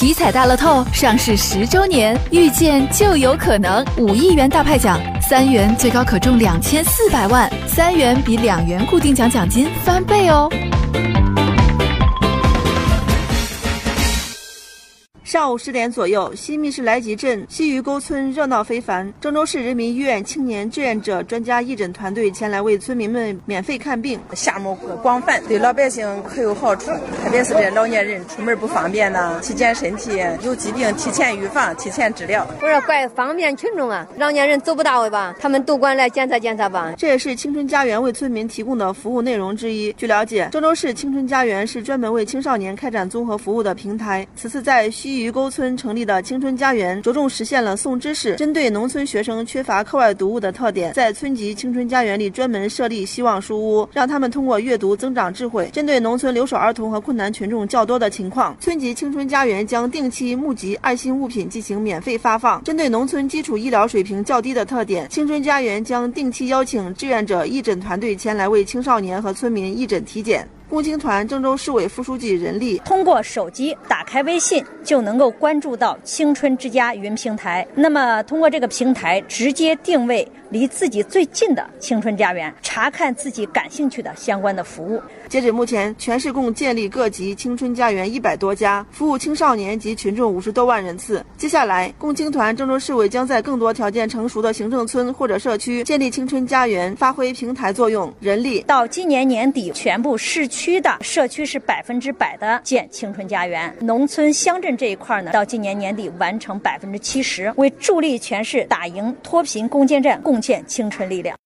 体彩大乐透上市十周年，遇见就有可能五亿元大派奖，三元最高可中两千四百万，三元比两元固定奖奖金翻倍哦。上午十点左右，新密市来集镇西鱼沟村热闹非凡。郑州市人民医院青年志愿者专家义诊团队前来为村民们免费看病，项目广泛，对老百姓可有好处。特别是这老年人出门不方便呢，体检身体，有疾病提前预防、提前治疗。我说怪方便群众啊，老年人走不到位吧，他们都管来检测检测吧。这也是青春家园为村民提供的服务内容之一。据了解，郑州市青春家园是专门为青少年开展综合服务的平台。此次在西鱼沟村成立的青春家园，着重实现了送知识，针对农村学生缺乏课外读物的特点，在村级青春家园里专门设立希望书屋，让他们通过阅读增长智慧。针对农村留守儿童和困难群众较多的情况，村级青春家园将定期募集爱心物品进行免费发放。针对农村基础医疗水平较低的特点，青春家园将定期邀请志愿者义诊团队前来为青少年和村民义诊体检。共青团郑州市委副书记任力通过手机打开微信就能够关注到青春之家云平台。那么通过这个平台直接定位离自己最近的青春家园，查看自己感兴趣的相关的服务。截止目前，全市共建立各级青春家园一百多家，服务青少年及群众五十多万人次。接下来，共青团郑州市委将在更多条件成熟的行政村或者社区建立青春家园，发挥平台作用。人力到今年年底，全部市区的社区是百分之百的建青春家园，农村乡镇这一块呢，到今年年底完成百分之七十，为助力全市打赢脱贫攻坚战贡献青春力量。